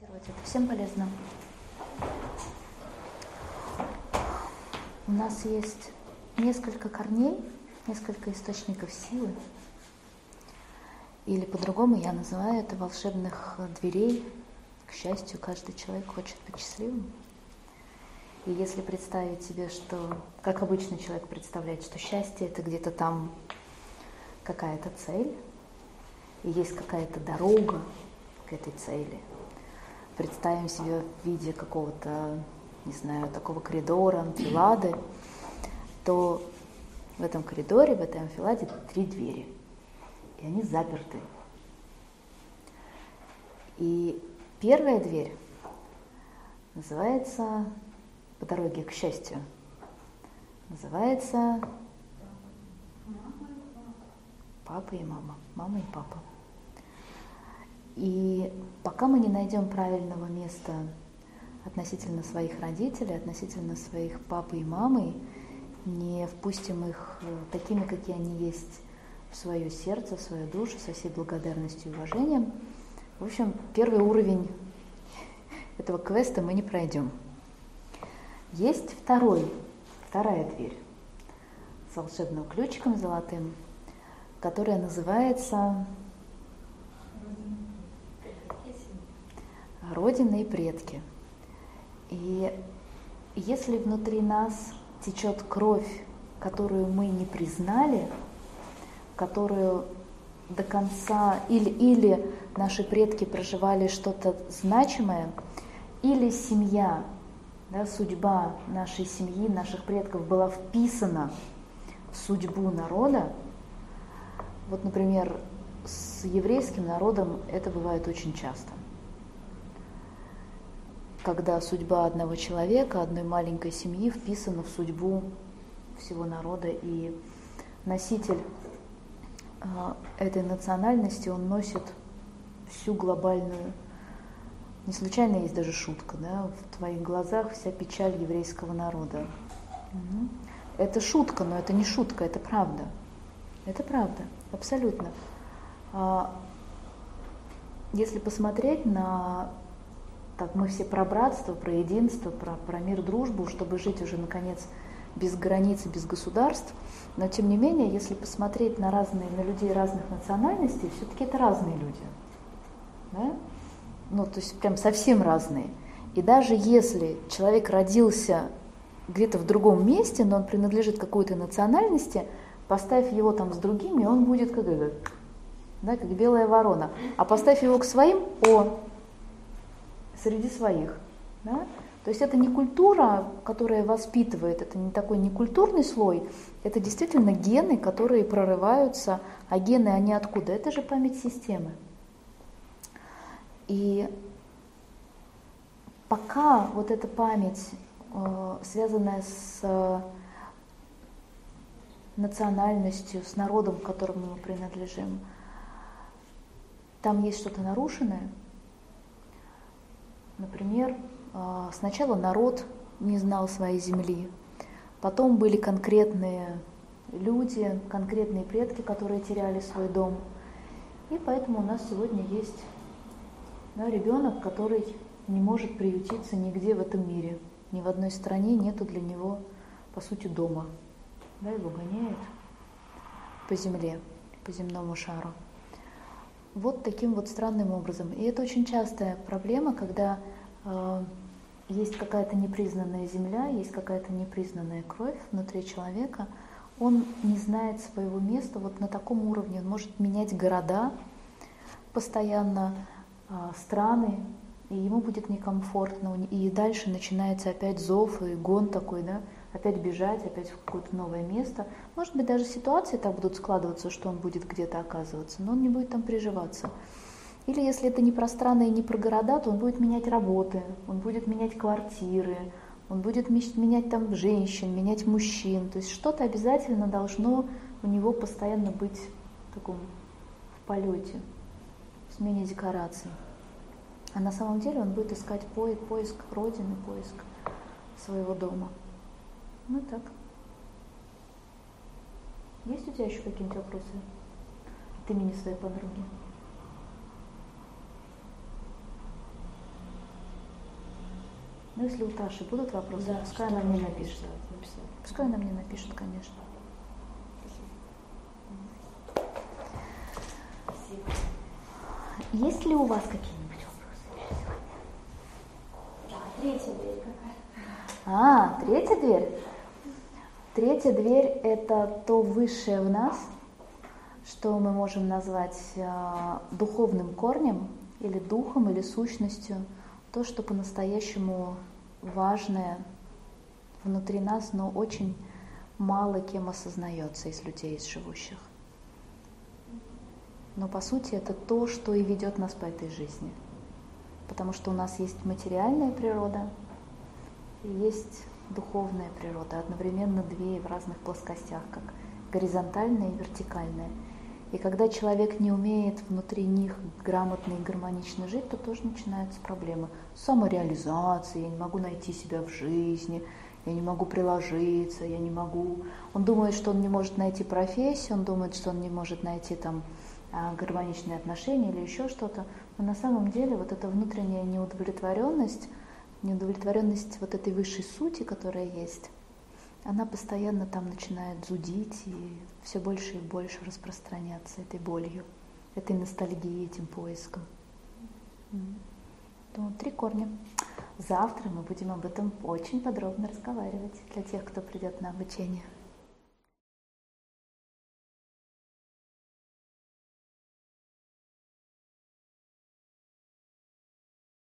Это всем полезно. У нас есть несколько корней, несколько источников силы. Или по-другому я называю это волшебных дверей. К счастью, каждый человек хочет быть счастливым. И если представить себе, что, как обычно человек представляет, что счастье это где-то там какая-то цель, и есть какая-то дорога к этой цели. Представим себе в виде какого-то, не знаю, такого коридора, анфилады, то в этом коридоре, в этой анфиладе три двери, и они заперты. И первая дверь называется по дороге к счастью, называется папа и мама, мама и папа. И пока мы не найдем правильного места относительно своих родителей, относительно своих папы и мамы, не впустим их э, такими, какие они есть в свое сердце, в свою душу, со всей благодарностью и уважением. В общем, первый уровень этого квеста мы не пройдем. Есть второй, вторая дверь с волшебным ключиком золотым, которая называется Родина и предки. И если внутри нас течет кровь, которую мы не признали, которую до конца или, или наши предки проживали что-то значимое, или семья да, судьба нашей семьи, наших предков была вписана в судьбу народа, вот, например, с еврейским народом это бывает очень часто. Когда судьба одного человека, одной маленькой семьи вписана в судьбу всего народа, и носитель э, этой национальности, он носит всю глобальную не случайно есть даже шутка, да, в твоих глазах вся печаль еврейского народа. Это шутка, но это не шутка, это правда. Это правда, абсолютно. А, если посмотреть на, так мы все про братство, про единство, про, про мир, дружбу, чтобы жить уже наконец без границ и без государств, но тем не менее, если посмотреть на разные, на людей разных национальностей, все-таки это разные люди. Да? ну, то есть прям совсем разные. И даже если человек родился где-то в другом месте, но он принадлежит какой-то национальности, поставь его там с другими, он будет как этот, да, как белая ворона. А поставь его к своим, о, среди своих. Да? То есть это не культура, которая воспитывает, это не такой некультурный слой, это действительно гены, которые прорываются, а гены они откуда? Это же память системы. И пока вот эта память, э, связанная с э, национальностью, с народом, к которому мы принадлежим, там есть что-то нарушенное. Например, э, сначала народ не знал своей земли, потом были конкретные люди, конкретные предки, которые теряли свой дом. И поэтому у нас сегодня есть да, ребенок, который не может приютиться нигде в этом мире. Ни в одной стране нету для него, по сути, дома. Да, его гоняют по земле, по земному шару. Вот таким вот странным образом. И это очень частая проблема, когда э, есть какая-то непризнанная земля, есть какая-то непризнанная кровь внутри человека, он не знает своего места вот на таком уровне. Он может менять города постоянно, а, страны, и ему будет некомфортно, и дальше начинается опять зов и гон такой, да, опять бежать, опять в какое-то новое место. Может быть, даже ситуации так будут складываться, что он будет где-то оказываться, но он не будет там приживаться. Или если это не про страны и не про города, то он будет менять работы, он будет менять квартиры, он будет менять там женщин, менять мужчин. То есть что-то обязательно должно у него постоянно быть в таком в полете смене декораций. А на самом деле он будет искать поиск, поиск родины, поиск своего дома. Ну так. Есть у тебя еще какие-нибудь вопросы от имени своей подруги? Ну, если у Таши будут вопросы, Да, пускай она мне напишет. написать. Пускай она мне напишет, конечно. Спасибо. Есть ли у вас какие-нибудь вопросы? Да, третья дверь какая? А, третья дверь. Третья дверь – это то высшее в нас, что мы можем назвать э, духовным корнем или духом, или сущностью, то, что по-настоящему важное внутри нас, но очень мало кем осознается из людей, из живущих. Но по сути это то, что и ведет нас по этой жизни. Потому что у нас есть материальная природа есть духовная природа, одновременно две в разных плоскостях, как горизонтальная и вертикальная. И когда человек не умеет внутри них грамотно и гармонично жить, то тоже начинаются проблемы. Самореализация, я не могу найти себя в жизни, я не могу приложиться, я не могу. Он думает, что он не может найти профессию, он думает, что он не может найти там а, гармоничные отношения или еще что-то. Но на самом деле вот эта внутренняя неудовлетворенность, неудовлетворенность вот этой высшей сути, которая есть, она постоянно там начинает зудить и все больше и больше распространяться этой болью, этой ностальгией, этим поиском. Ну, три корня. Завтра мы будем об этом очень подробно разговаривать для тех, кто придет на обучение.